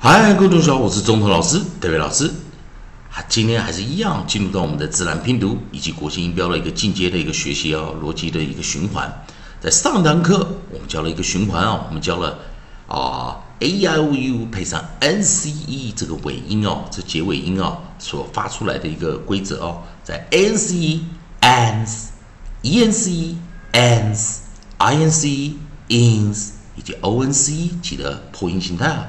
嗨，各位同学好，我是中头老师，德伟老师。今天还是一样，进入到我们的自然拼读以及国际音标的一个进阶的一个学习哦，逻辑的一个循环。在上堂课我们教了一个循环哦，我们教了啊 a i o u 配上 n c e 这个尾音哦，这结尾音哦所发出来的一个规则哦，在 n c e ans e n c e ans i n c e ins 以及 o n c e 记得破音形态啊。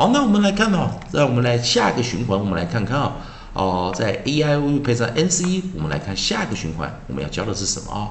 好，那我们来看哦，让我们来下一个循环，我们来看看啊，哦，在 A I O U 配上 N C E，我们来看下一个循环，我们要教的是什么啊？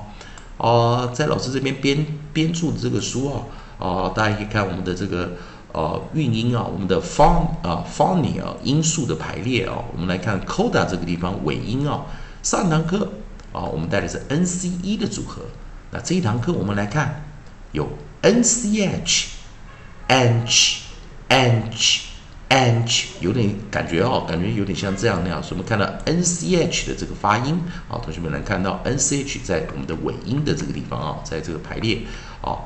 哦，在老师这边编编著的这个书啊，哦，大家可以看我们的这个呃韵音啊，我们的 phon 啊 phony 啊音素的排列啊，我们来看 coda 这个地方尾音啊，上堂课啊，我们带的是 N C E 的组合，那这一堂课我们来看有 N C H，H anch，anch 有点感觉哦，感觉有点像这样那样。所以我们看到 n c h 的这个发音啊，同学们能看到 n c h 在我们的尾音的这个地方啊，在这个排列啊。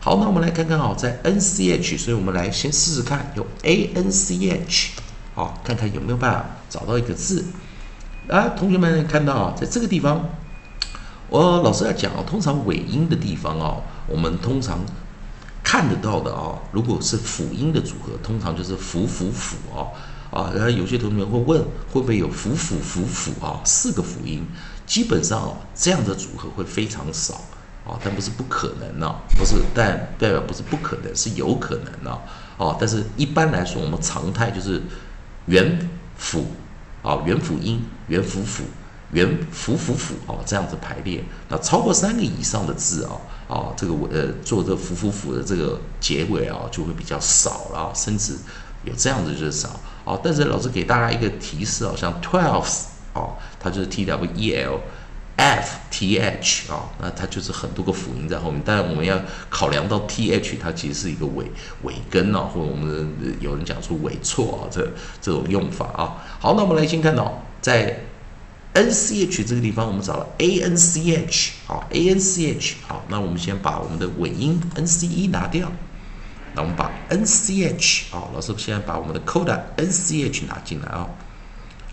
好，那我们来看看啊，在 n c h，所以我们来先试试看，有 a n c h，好，看看有没有办法找到一个字啊。同学们看到啊，在这个地方，我老师要讲啊，通常尾音的地方啊，我们通常。看得到的啊，如果是辅音的组合，通常就是辅辅辅啊啊。然后有些同学会问，会不会有辅辅辅辅啊？四个辅音，基本上啊，这样的组合会非常少啊，但不是不可能呢，不是，但代表不是不可能，是有可能呢啊。但是一般来说，我们常态就是元辅啊，元辅音，元辅辅。元辅辅辅哦，这样子排列，那超过三个以上的字啊，啊，这个呃做这辅辅辅的这个结尾啊，就会比较少了啊，甚至有这样子就是少啊。但是老师给大家一个提示啊，像 twelve 哦，它就是 t w e l f t h 啊，那它就是很多个辅音在后面，但是我们要考量到 t h 它其实是一个尾尾根啊，或者我们有人讲出尾错啊，这这种用法啊。好，那我们来先看到在。N c h 这个地方我们找了 a n c h 好 a n c h 好，那我们先把我们的尾音 n c e 拿掉，那我们把 n c h 好，老师先把我们的 coda n c h 拿进来啊，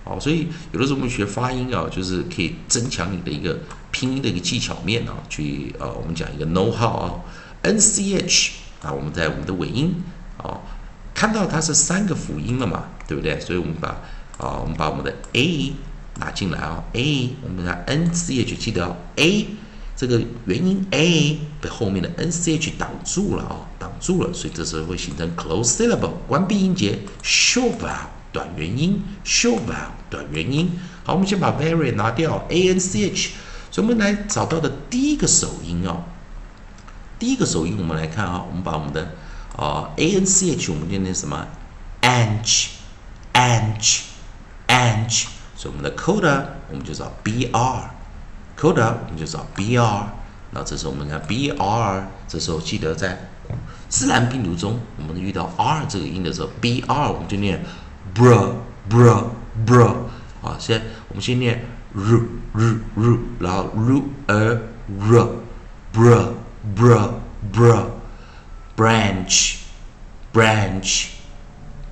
好，所以有的时候我们学发音啊，就是可以增强你的一个拼音的一个技巧面啊，去呃我们讲一个 know how 啊。N c h 啊，我们在我们的尾音啊看到它是三个辅音了嘛，对不对？所以我们把啊我们把我们的 a 拿进来啊，a，我们的 n c h 记得哦。A 这个元音 a 被后面的 n c h 挡住了啊，挡住了，所以这时候会形成 close syllable 关闭音节，short vowel 短元音，short vowel 短元音。好，我们先把 very 拿掉，a n c h，所以我们来找到的第一个首音啊，第一个首音我们来看啊，我们把我们的啊 a n c h 我们念成什么？anch，anch，anch。我们的 coda 我们就找 br，coda 我们就找 br，那这时候我们看 br，这时候记得在自然拼读中，我们遇到 r 这个音的时候，br 我们就念 br br br，啊，先我们先念 r r r，然后 r a r br br br，branch branch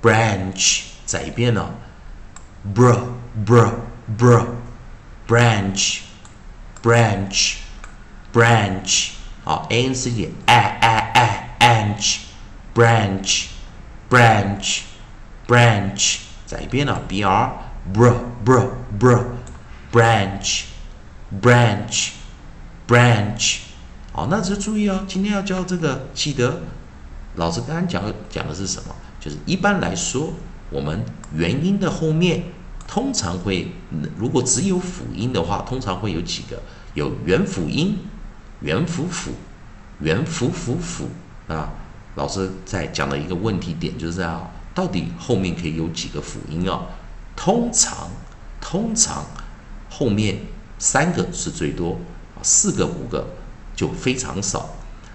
branch，再一遍呢，br。br br branch branch branch 好，a n c 点 a a a anch branch branch branch 再一遍呢，b r br br br branch branch branch 好，那就注意哦，今天要教这个，记得老师刚刚讲讲的是什么？就是一般来说，我们元音的后面。通常会，如果只有辅音的话，通常会有几个，有元辅音、元辅辅、元辅辅辅啊。老师在讲的一个问题点就是这样，到底后面可以有几个辅音啊？通常，通常后面三个是最多，四个五个就非常少。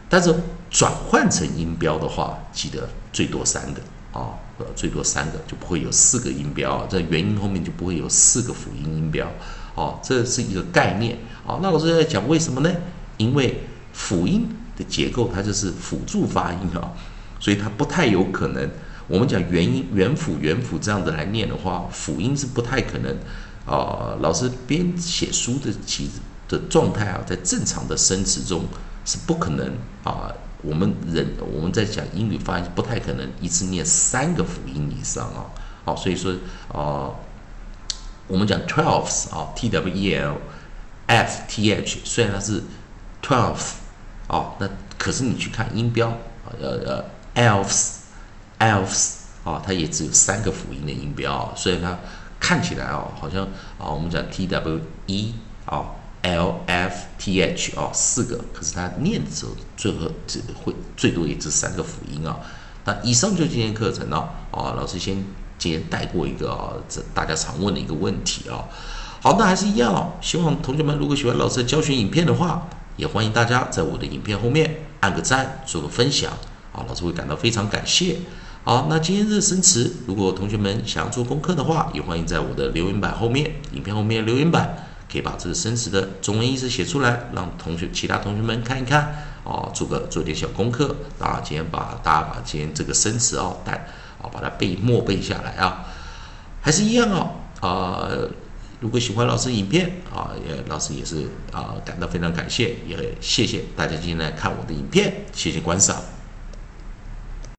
但是转换成音标的话，记得最多三个啊，呃，最多三个就不会有四个音标，在元音后面就不会有四个辅音音标，哦，这是一个概念哦。那老师在讲为什么呢？因为辅音的结构它就是辅助发音啊，所以它不太有可能。我们讲元音元辅元辅这样子来念的话，辅音是不太可能啊。老师编写书的其的状态啊，在正常的生词中。是不可能啊！我们人我们在讲英语发音不太可能一次念三个辅音以上啊！好，所以说啊，我们讲 twelves 啊，t w e l f t h，虽然它是 twelve 啊，那可是你去看音标，呃呃，elves，elves 啊，它也只有三个辅音的音标啊，所以它看起来啊，好像啊，我们讲 t w e 啊。L F T H 哦，四个，可是它念的时候最后只会最多也只三个辅音啊。那以上就今天课程了啊，老师先今天带过一个啊，这大家常问的一个问题啊。好，那还是一样哦，希望同学们如果喜欢老师的教学影片的话，也欢迎大家在我的影片后面按个赞，做个分享啊，老师会感到非常感谢。好，那今天的生词，如果同学们想要做功课的话，也欢迎在我的留言板后面，影片后面留言板。可以把这个生词的中文意思写出来，让同学、其他同学们看一看，哦，做个做点小功课。啊，今天把大家把今天这个生词哦带，啊，把它背默背下来啊，还是一样哦，啊，如果喜欢老师影片啊，也老师也是啊感到非常感谢，也谢谢大家今天来看我的影片，谢谢观赏。